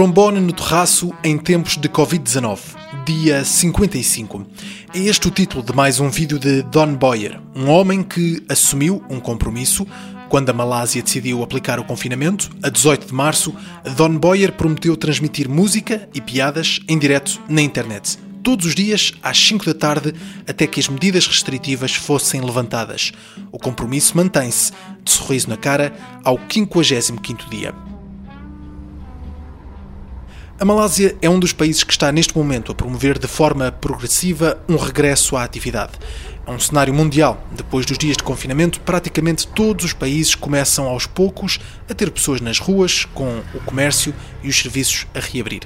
Trombone no terraço em tempos de Covid-19, dia 55. É este o título de mais um vídeo de Don Boyer, um homem que assumiu um compromisso. Quando a Malásia decidiu aplicar o confinamento, a 18 de março, Don Boyer prometeu transmitir música e piadas em direto na internet. Todos os dias, às 5 da tarde, até que as medidas restritivas fossem levantadas. O compromisso mantém-se, de sorriso na cara, ao 55º dia. A Malásia é um dos países que está neste momento a promover de forma progressiva um regresso à atividade. É um cenário mundial. Depois dos dias de confinamento, praticamente todos os países começam aos poucos a ter pessoas nas ruas, com o comércio e os serviços a reabrir.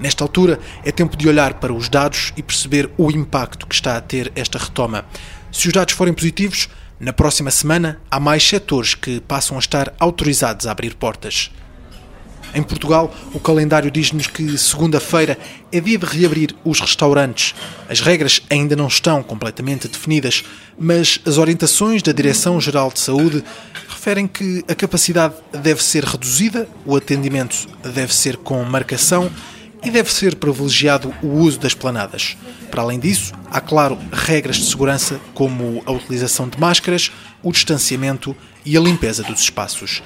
Nesta altura, é tempo de olhar para os dados e perceber o impacto que está a ter esta retoma. Se os dados forem positivos, na próxima semana há mais setores que passam a estar autorizados a abrir portas. Em Portugal, o calendário diz-nos que segunda-feira é dia de reabrir os restaurantes. As regras ainda não estão completamente definidas, mas as orientações da Direção-Geral de Saúde referem que a capacidade deve ser reduzida, o atendimento deve ser com marcação e deve ser privilegiado o uso das planadas. Para além disso, há, claro, regras de segurança como a utilização de máscaras, o distanciamento e a limpeza dos espaços.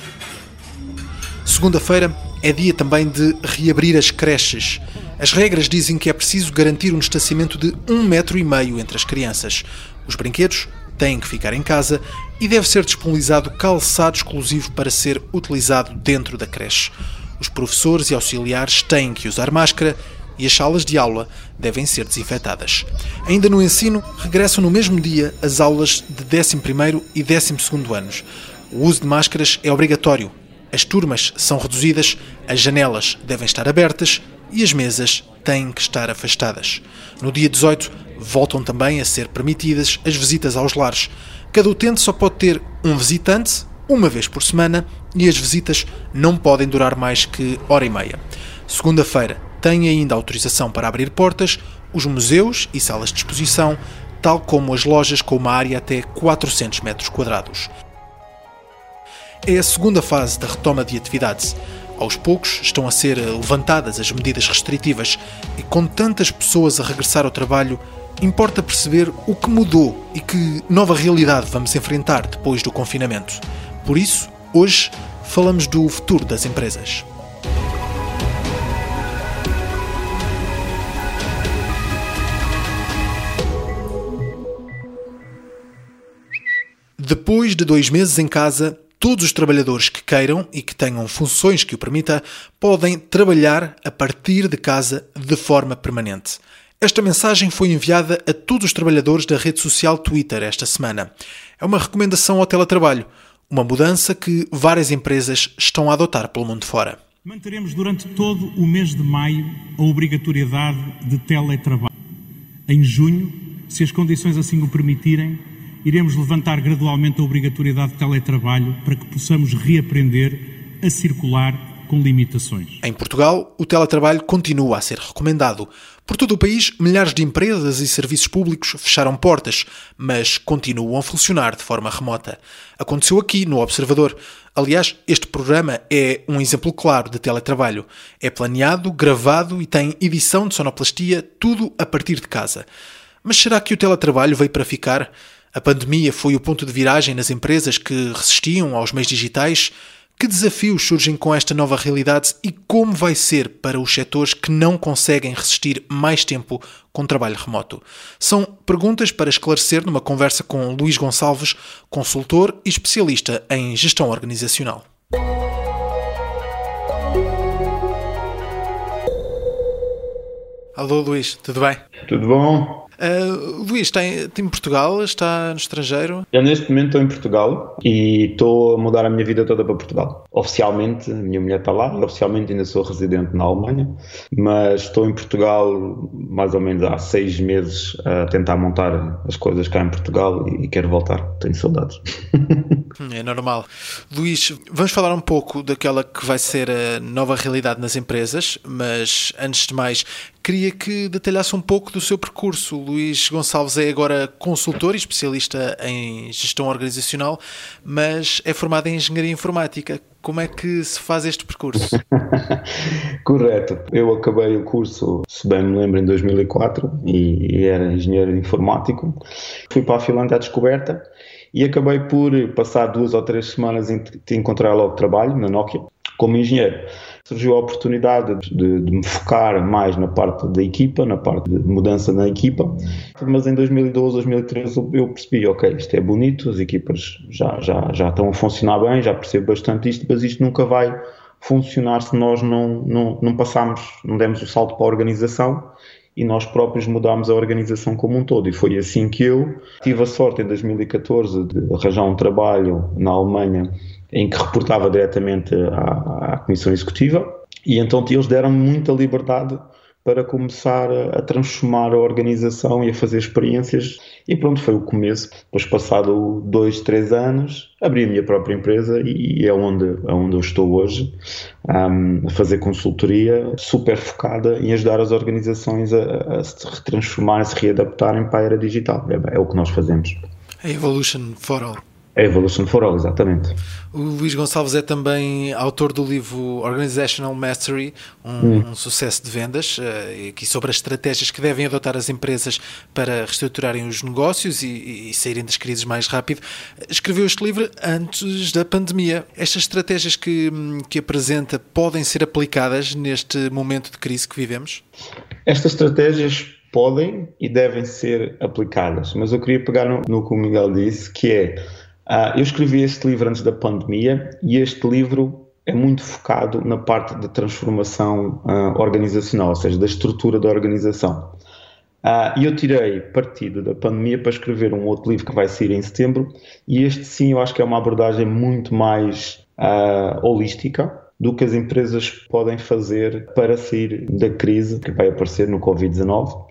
Segunda-feira é dia também de reabrir as creches. As regras dizem que é preciso garantir um distanciamento de um metro e meio entre as crianças. Os brinquedos têm que ficar em casa e deve ser disponibilizado calçado exclusivo para ser utilizado dentro da creche. Os professores e auxiliares têm que usar máscara e as salas de aula devem ser desinfetadas. Ainda no ensino, regressam no mesmo dia as aulas de 11º e 12º anos. O uso de máscaras é obrigatório as turmas são reduzidas, as janelas devem estar abertas e as mesas têm que estar afastadas. No dia 18, voltam também a ser permitidas as visitas aos lares. Cada utente só pode ter um visitante, uma vez por semana, e as visitas não podem durar mais que hora e meia. Segunda-feira, tem ainda autorização para abrir portas, os museus e salas de exposição, tal como as lojas com uma área até 400 metros quadrados é a segunda fase da retoma de atividades. Aos poucos estão a ser levantadas as medidas restritivas e, com tantas pessoas a regressar ao trabalho, importa perceber o que mudou e que nova realidade vamos enfrentar depois do confinamento. Por isso, hoje falamos do futuro das empresas. Depois de dois meses em casa, Todos os trabalhadores que queiram e que tenham funções que o permita podem trabalhar a partir de casa de forma permanente. Esta mensagem foi enviada a todos os trabalhadores da rede social Twitter esta semana. É uma recomendação ao teletrabalho, uma mudança que várias empresas estão a adotar pelo mundo fora. Manteremos durante todo o mês de maio a obrigatoriedade de teletrabalho. Em junho, se as condições assim o permitirem, iremos levantar gradualmente a obrigatoriedade de teletrabalho para que possamos reaprender a circular com limitações. Em Portugal, o teletrabalho continua a ser recomendado. Por todo o país, milhares de empresas e serviços públicos fecharam portas, mas continuam a funcionar de forma remota. Aconteceu aqui no Observador. Aliás, este programa é um exemplo claro de teletrabalho. É planeado, gravado e tem edição de sonoplastia, tudo a partir de casa. Mas será que o teletrabalho veio para ficar? A pandemia foi o ponto de viragem nas empresas que resistiam aos meios digitais. Que desafios surgem com esta nova realidade e como vai ser para os setores que não conseguem resistir mais tempo com trabalho remoto? São perguntas para esclarecer numa conversa com Luís Gonçalves, consultor e especialista em gestão organizacional. Alô Luís, tudo bem? Tudo bom? Uh, Luís, está em, em, Portugal? Está no estrangeiro? Eu neste momento estou em Portugal e estou a mudar a minha vida toda para Portugal. Oficialmente, a minha mulher está lá, oficialmente ainda sou residente na Alemanha, mas estou em Portugal mais ou menos há seis meses a tentar montar as coisas cá em Portugal e, e quero voltar. Tenho saudades. É normal. Luís, vamos falar um pouco daquela que vai ser a nova realidade nas empresas, mas antes de mais, queria que detalhasse um pouco do seu percurso. Luís Gonçalves é agora consultor e especialista em gestão organizacional, mas é formado em engenharia informática. Como é que se faz este percurso? Correto. Eu acabei o curso, se bem me lembro, em 2004 e era engenheiro informático. Fui para a Finlândia à descoberta e acabei por passar duas ou três semanas em encontrar logo trabalho na Nokia como engenheiro. Surgiu a oportunidade de, de, me focar mais na parte da equipa, na parte de mudança na equipa, mas em 2012, 2013 eu percebi, ok, isto é bonito, as equipas já, já, já estão a funcionar bem, já percebo bastante isto, mas isto nunca vai funcionar se nós não, não, não passarmos, não demos o salto para a organização e nós próprios mudámos a organização como um todo. E foi assim que eu tive a sorte em 2014 de arranjar um trabalho na Alemanha em que reportava diretamente à, à Comissão Executiva e então eles deram muita liberdade para começar a, transformar a organização e a fazer experiências. E pronto, foi o começo. Depois, passado dois, três anos, abri a minha própria empresa e é onde, é onde eu estou hoje, um, a fazer consultoria super focada em ajudar as organizações a, a se retransformarem, a se readaptarem para a era digital. É, é o que nós fazemos. A Evolution for All. A Evolution for All, exatamente. O Luís Gonçalves é também autor do livro Organizational Mastery, um, hum. um sucesso de vendas, uh, aqui sobre as estratégias que devem adotar as empresas para reestruturarem os negócios e, e, saírem das crises mais rápido. Escreveu este livro antes da pandemia. Estas estratégias que, que apresenta podem ser aplicadas neste momento de crise que vivemos? Estas estratégias podem e devem ser aplicadas, mas eu queria pegar no, no que o Miguel disse, que é Uh, eu escrevi este livro antes da pandemia e este livro é muito focado na parte da transformação uh, organizacional, ou seja, da estrutura da organização. Uh, e eu tirei partido da pandemia para escrever um outro livro que vai sair em setembro, e este sim eu acho que é uma abordagem muito mais holística, do que as empresas podem fazer para sair da crise que vai aparecer no Covid-19,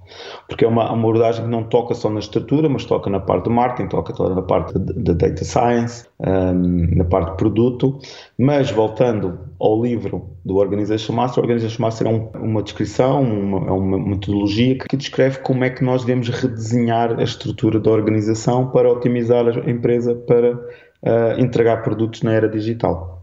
porque é uma, abordagem que não toca só na estrutura, mas toca na parte do marketing, toca toda na parte da data science, um, na parte de produto, mas voltando ao livro do Organization Master, o Organization Master é um, uma descrição, uma, é uma metodologia que descreve como é que nós devemos redesenhar a estrutura da organização para otimizar a empresa para uh, entregar produtos na era digital.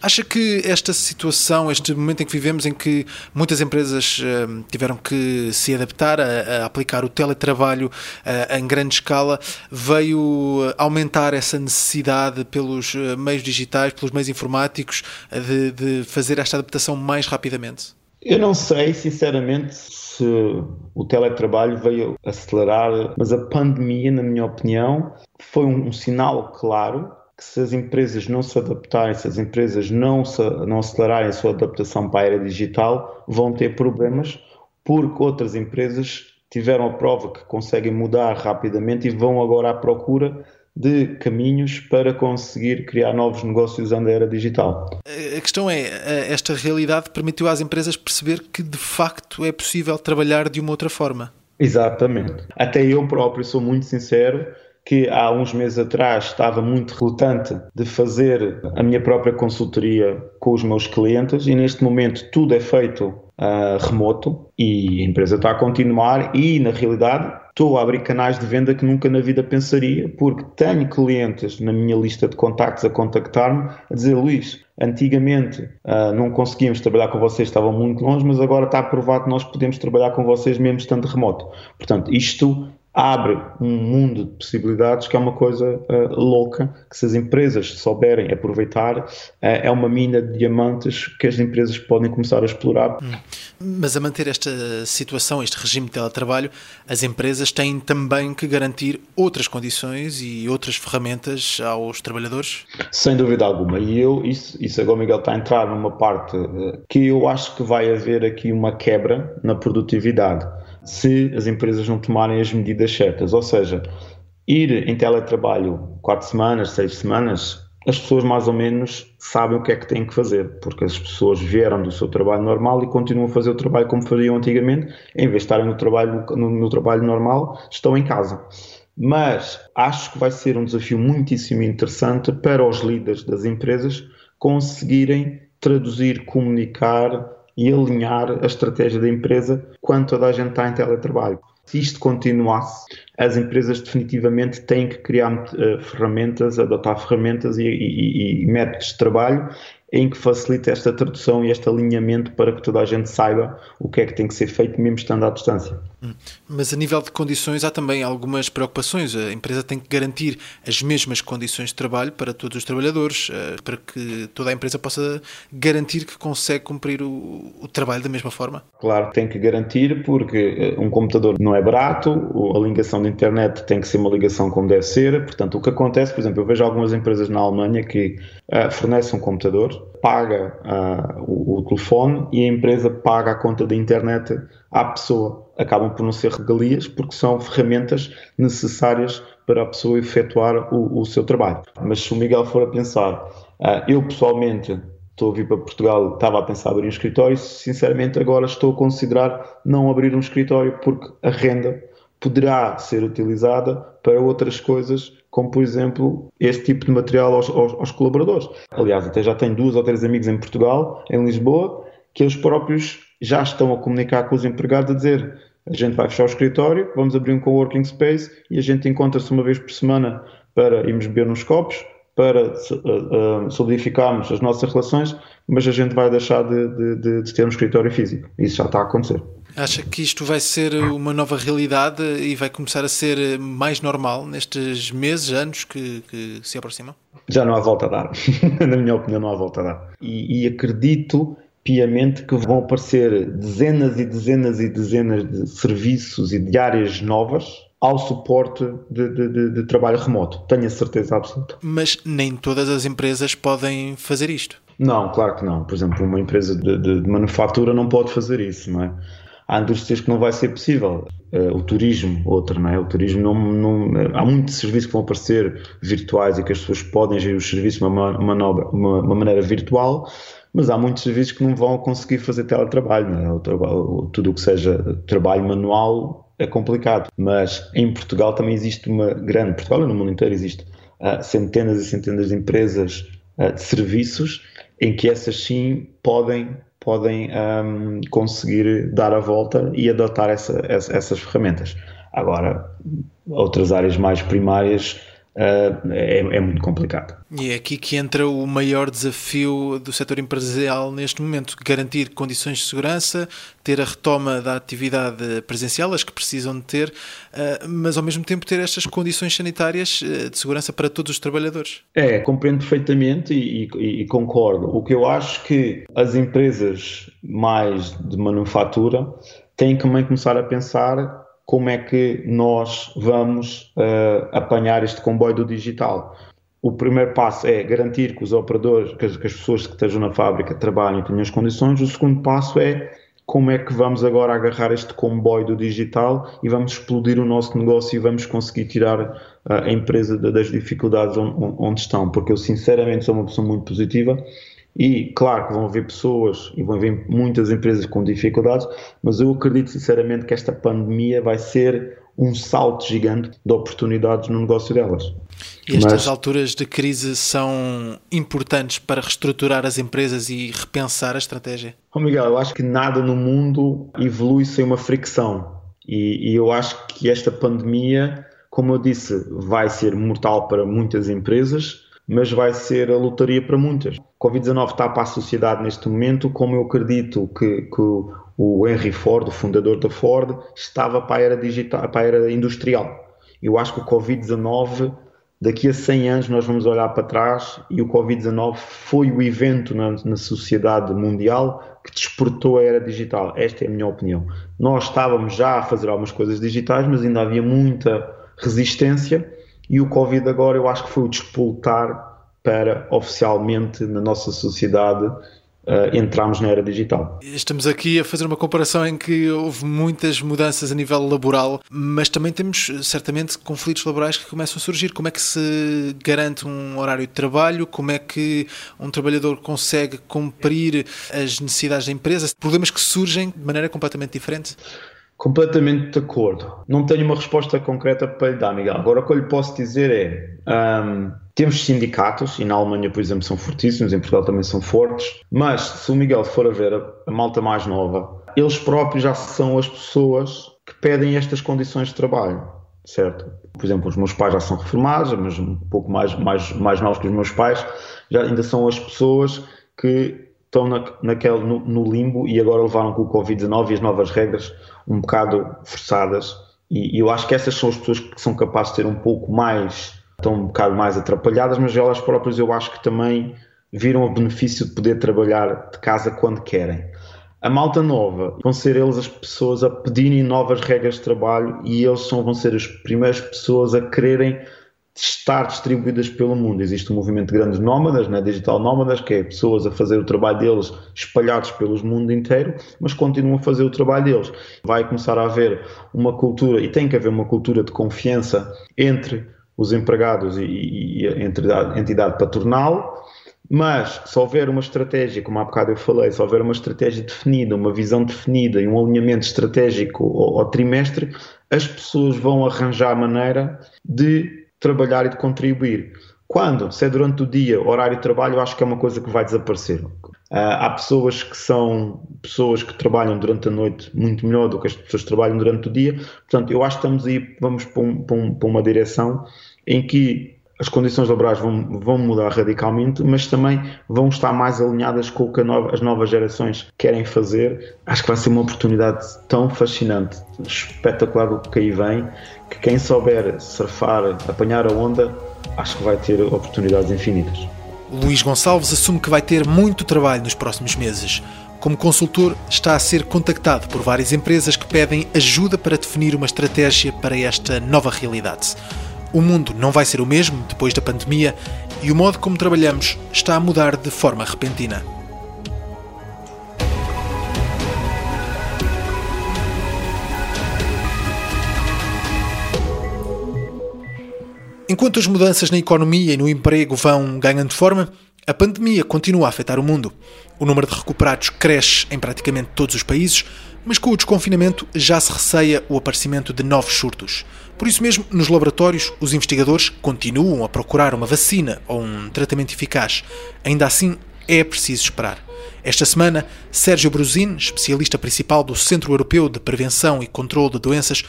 Acha que esta situação, este momento em que vivemos, em que muitas empresas uh, tiveram que se adaptar a, a aplicar o teletrabalho uh, em grande escala, veio aumentar essa necessidade pelos eh, meios digitais, pelos meios informáticos, de, de fazer esta adaptação mais rapidamente? Eu não sei, sinceramente, se o teletrabalho veio acelerar, mas a pandemia, na minha opinião, foi um, um sinal claro que se as empresas não se adaptarem, se as empresas não, se, não acelerarem a sua adaptação para a era digital, vão ter problemas, porque outras empresas tiveram a prova que conseguem mudar rapidamente e vão agora à procura de caminhos para conseguir criar novos negócios usando a era digital. A questão é, esta realidade permitiu às empresas perceber que de facto é possível trabalhar de uma outra forma. Exatamente. Até eu próprio sou muito sincero, que há uns meses atrás estava muito relutante de fazer a minha própria consultoria com os meus clientes e neste momento tudo é feito uh, remoto e a empresa está a continuar e na realidade estou a abrir canais de venda que nunca na vida pensaria porque tenho clientes na minha lista de contactos a contactar-me a dizer Luís, antigamente uh, não conseguíamos trabalhar com vocês, estavam muito longe, mas agora está provado que nós podemos trabalhar com vocês mesmo estando remoto. Portanto, isto abre um mundo de possibilidades que é uma coisa uh, louca, que se as empresas souberem aproveitar, uh, é uma mina de diamantes que as empresas podem começar a explorar. Hum. Mas a manter esta situação, este regime de teletrabalho, as empresas têm também que garantir outras condições e outras ferramentas aos trabalhadores? Sem dúvida alguma. E eu, isso, isso agora Miguel está a entrar numa parte uh, que eu acho que vai haver aqui uma quebra na produtividade se as empresas não tomarem as medidas certas. Ou seja, ir em teletrabalho quatro semanas, seis semanas, as pessoas mais ou menos sabem o que é que têm que fazer, porque as pessoas vieram do seu trabalho normal e continuam a fazer o trabalho como faziam antigamente, em vez de estarem no trabalho, no, no trabalho normal, estão em casa. Mas acho que vai ser um desafio muitíssimo interessante para os líderes das empresas conseguirem traduzir, comunicar e alinhar a estratégia da empresa quando toda a gente está em teletrabalho. Se isto continuasse, as empresas definitivamente têm que criar uh, ferramentas, adotar ferramentas e, e, e, métodos de trabalho em que facilite esta tradução e este alinhamento para que toda a gente saiba o que é que tem que ser feito, mesmo estando à distância. Hum. Mas a nível de condições há também algumas preocupações. A empresa tem que garantir as mesmas condições de trabalho para todos os trabalhadores, eh, para que toda a empresa possa garantir que consegue cumprir o, o trabalho da mesma forma. Claro, tem que garantir porque eh, um computador não é barato, a ligação de internet tem que ser uma ligação como deve ser. Portanto, o que acontece, por exemplo, eu vejo algumas empresas na Alemanha que uh, fornecem um computador, paga uh, o, o telefone e a empresa paga a conta da internet à pessoa. Acabam por não ser regalias porque são ferramentas necessárias para a pessoa efetuar o, o seu trabalho. Mas se o Miguel for a pensar, uh, eu pessoalmente estou a vir para Portugal, estava a pensar abrir um escritório, sinceramente agora estou a considerar não abrir um escritório porque a renda poderá ser utilizada para outras coisas, como por exemplo este tipo de material aos, aos, aos colaboradores. Aliás, até já tenho duas ou três amigos em Portugal, em Lisboa, que eles próprios já estão a comunicar com os empregados a dizer a gente vai fechar o escritório, vamos abrir um coworking space e a gente encontra-se uma vez por semana para irmos beber uns copos, para uh, uh, solidificarmos as nossas relações, mas a gente vai deixar de, de, de, de ter um escritório físico. Isso já está a acontecer. Acha que isto vai ser uma nova realidade e vai começar a ser mais normal nestes meses, anos que, que se aproximam? Já não há volta a dar. Na minha opinião, não há volta a dar. E, e acredito piamente que vão aparecer dezenas e dezenas e dezenas de serviços e de áreas novas ao suporte de, de, de, de, trabalho remoto. Tenho a certeza absoluta. Mas nem todas as empresas podem fazer isto. Não, claro que não. Por exemplo, uma empresa de, manufatura não pode fazer isso, não é? Há indústrias que não vai ser possível. Uh, o turismo, outra, não é? O turismo não, não, Há muitos serviços que vão aparecer virtuais e que as pessoas podem gerir os serviços de uma, uma, uma, uma maneira virtual mas há muitos serviços que não vão conseguir fazer teletrabalho. Não é? o trabalho, tudo o que seja trabalho manual é complicado. Mas em Portugal também existe uma grande, Portugal e no mundo inteiro existe uh, centenas e centenas de empresas uh, de serviços em que essas sim podem podem um, conseguir dar a volta e adotar essa, essa, essas ferramentas. Agora, outras áreas mais primárias é, é, muito complicado. E é aqui que entra o maior desafio do setor empresarial neste momento: garantir condições de segurança, ter a retoma da atividade presencial, as que precisam de ter, uh, mas ao mesmo tempo ter estas condições sanitárias uh, de segurança para todos os trabalhadores. É, compreendo perfeitamente e, e, e concordo. O que eu acho que as empresas mais de manufatura têm também começar a pensar como é que nós vamos uh, apanhar este comboio do digital. O primeiro passo é garantir que os operadores, que as, que as pessoas que estejam na fábrica trabalhem e tenham as condições. O segundo passo é como é que vamos agora agarrar este comboio do digital e vamos explodir o nosso negócio e vamos conseguir tirar uh, a empresa das dificuldades onde, estão, porque eu sinceramente sou uma pessoa muito positiva e claro que vão haver pessoas e vão haver muitas empresas com dificuldades, mas eu acredito sinceramente que esta pandemia vai ser um salto gigante de oportunidades no negócio delas. E estas mas... alturas de crise são importantes para reestruturar as empresas e repensar a estratégia? Oh Miguel, eu acho que nada no mundo evolui sem uma fricção. E, e eu acho que esta pandemia, como eu disse, vai ser mortal para muitas empresas, mas vai ser a lotaria para muitas. Covid-19 está para a sociedade neste momento, como eu acredito que, que o Henry Ford, o fundador da Ford, estava para a era digital, para a era industrial. Eu acho que o Covid-19, daqui a 100 anos, nós vamos olhar para trás e o Covid-19 foi o evento na, na sociedade mundial que despertou a era digital. Esta é a minha opinião. Nós estávamos já a fazer algumas coisas digitais, mas ainda havia muita resistência e o Covid agora eu acho que foi o despoltar para oficialmente na nossa sociedade uh, entramos na era digital. Estamos aqui a fazer uma comparação em que houve muitas mudanças a nível laboral, mas também temos certamente conflitos laborais que começam a surgir. Como é que se garante um horário de trabalho? Como é que um trabalhador consegue cumprir as necessidades da empresa? Problemas que surgem de maneira completamente diferente? Completamente de acordo. Não tenho uma resposta concreta para lhe dar, Miguel. Agora o que eu lhe posso dizer é. Um, temos sindicatos, e na Alemanha, por exemplo, são fortíssimos, em Portugal também são fortes, mas se o Miguel for a ver a, malta mais nova, eles próprios já são as pessoas que pedem estas condições de trabalho, certo? Por exemplo, os meus pais já são reformados, mas um pouco mais, mais, mais novos que os meus pais, já ainda são as pessoas que estão na, naquele, no, no, limbo e agora levaram com o Covid-19 e as novas regras um bocado forçadas. E, e, eu acho que essas são as pessoas que são capazes de ter um pouco mais, estão um bocado mais atrapalhadas, mas elas próprias eu acho que também viram o benefício de poder trabalhar de casa quando querem. A malta nova vão ser eles as pessoas a pedirem novas regras de trabalho e eles são, vão ser as primeiras pessoas a quererem estar distribuídas pelo mundo. Existe um movimento de grandes nómadas, né, digital nómadas, que é pessoas a fazer o trabalho deles espalhados pelos mundo inteiro, mas continuam a fazer o trabalho deles. Vai começar a haver uma cultura, e tem que haver uma cultura de confiança entre os empregados e, e a entidade, patronal, mas se houver uma estratégia, como há bocado eu falei, se houver uma estratégia definida, uma visão definida e um alinhamento estratégico ao, ao trimestre, as pessoas vão arranjar maneira de trabalhar e de contribuir. Quando? Se é durante o dia, horário de trabalho, acho que é uma coisa que vai desaparecer. Uh, há pessoas que são pessoas que trabalham durante a noite muito melhor do que as pessoas que trabalham durante o dia. Portanto, eu acho que estamos aí, vamos para, um, para, um, para uma direção em que as condições laborais vão, vão mudar radicalmente, mas também vão estar mais alinhadas com o que nova, as novas gerações querem fazer. Acho que vai ser uma oportunidade tão fascinante, espetacular o que aí vem, que quem souber surfar, apanhar a onda, acho que vai ter oportunidades infinitas. Luís Gonçalves assume que vai ter muito trabalho nos próximos meses. Como consultor, está a ser contactado por várias empresas que pedem ajuda para definir uma estratégia para esta nova realidade. O mundo não vai ser o mesmo depois da pandemia e o modo como trabalhamos está a mudar de forma repentina. Enquanto as mudanças na economia e no emprego vão ganhando forma, a pandemia continua a afetar o mundo. O número de recuperados cresce em praticamente todos os países, mas com o desconfinamento já se receia o aparecimento de novos surtos. Por isso mesmo, nos laboratórios, os investigadores continuam a procurar uma vacina ou um tratamento eficaz. Ainda assim, é preciso esperar. Esta semana, Sérgio Brusin, especialista principal do Centro Europeu de Prevenção e Controlo de Doenças,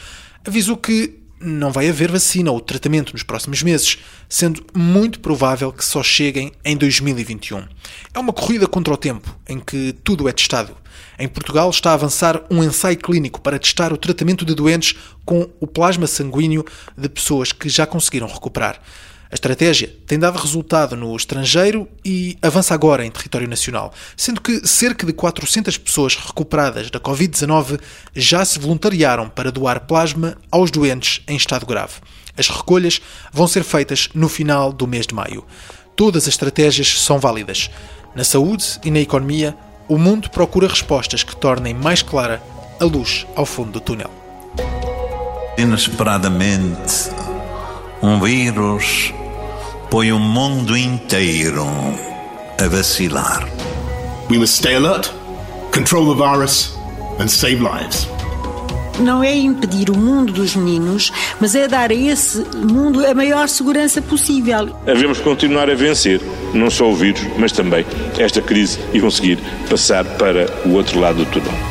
avisou que não vai haver vacina ou tratamento nos próximos meses, sendo muito provável que só cheguem em 2021. É uma corrida contra o tempo, em que tudo é testado. Em Portugal está a avançar um ensaio clínico para testar o tratamento de doentes com o plasma sanguíneo de pessoas que já conseguiram recuperar. A estratégia tem dado resultado no estrangeiro e avança agora em território nacional, sendo que cerca de 400 pessoas recuperadas da Covid-19 já se voluntariaram para doar plasma aos doentes em estado grave. As recolhas vão ser feitas no final do mês de maio. Todas as estratégias são válidas. Na saúde e na economia, o mundo procura respostas que tornem mais clara a luz ao fundo do túnel. Inesperadamente, um vírus põe o mundo inteiro a vacilar. We must stay alert, control the virus and save lives. Não é impedir o mundo dos meninos, mas é dar a esse mundo a maior segurança possível. Devemos continuar a vencer, não só o vírus, mas também esta crise e conseguir passar para o outro lado do túnel.